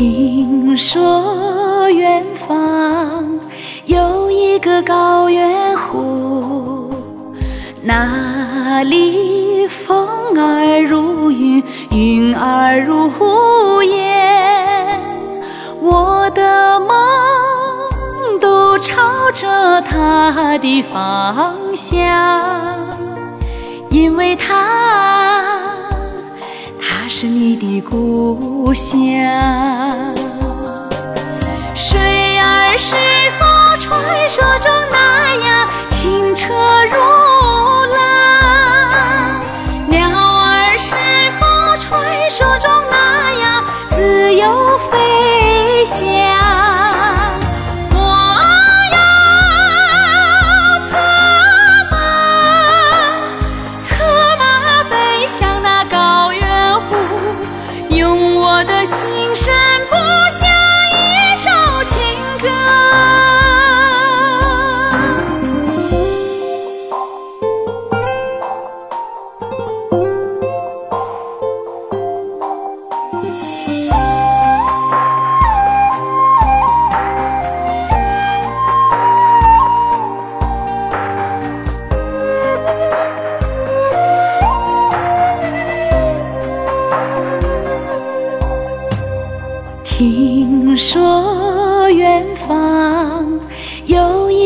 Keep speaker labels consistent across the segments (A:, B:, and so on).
A: 听说远方有一个高原湖，那里风儿如云，云儿如烟，我的梦都朝着它的方向，因为它，它是你的故乡。手中那样自由飞翔？我要策马，策马奔向那高原湖，用我的心声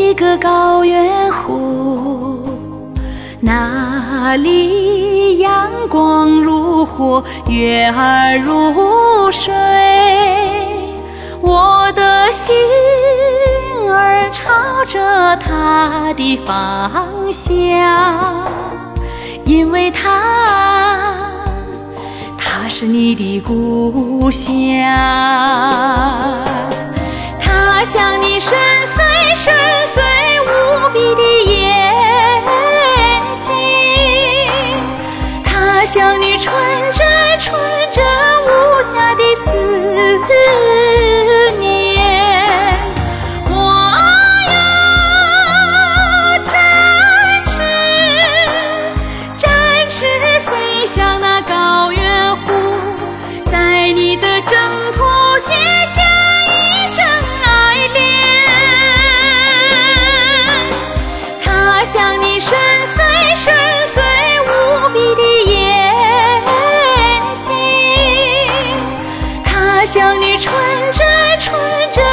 A: 一个高原湖，那里阳光如火，月儿如水。我的心儿朝着它的方向，因为它。它是你的故乡，为你的征途写下一生爱恋他像你深邃深邃无比的眼睛他像你纯真纯真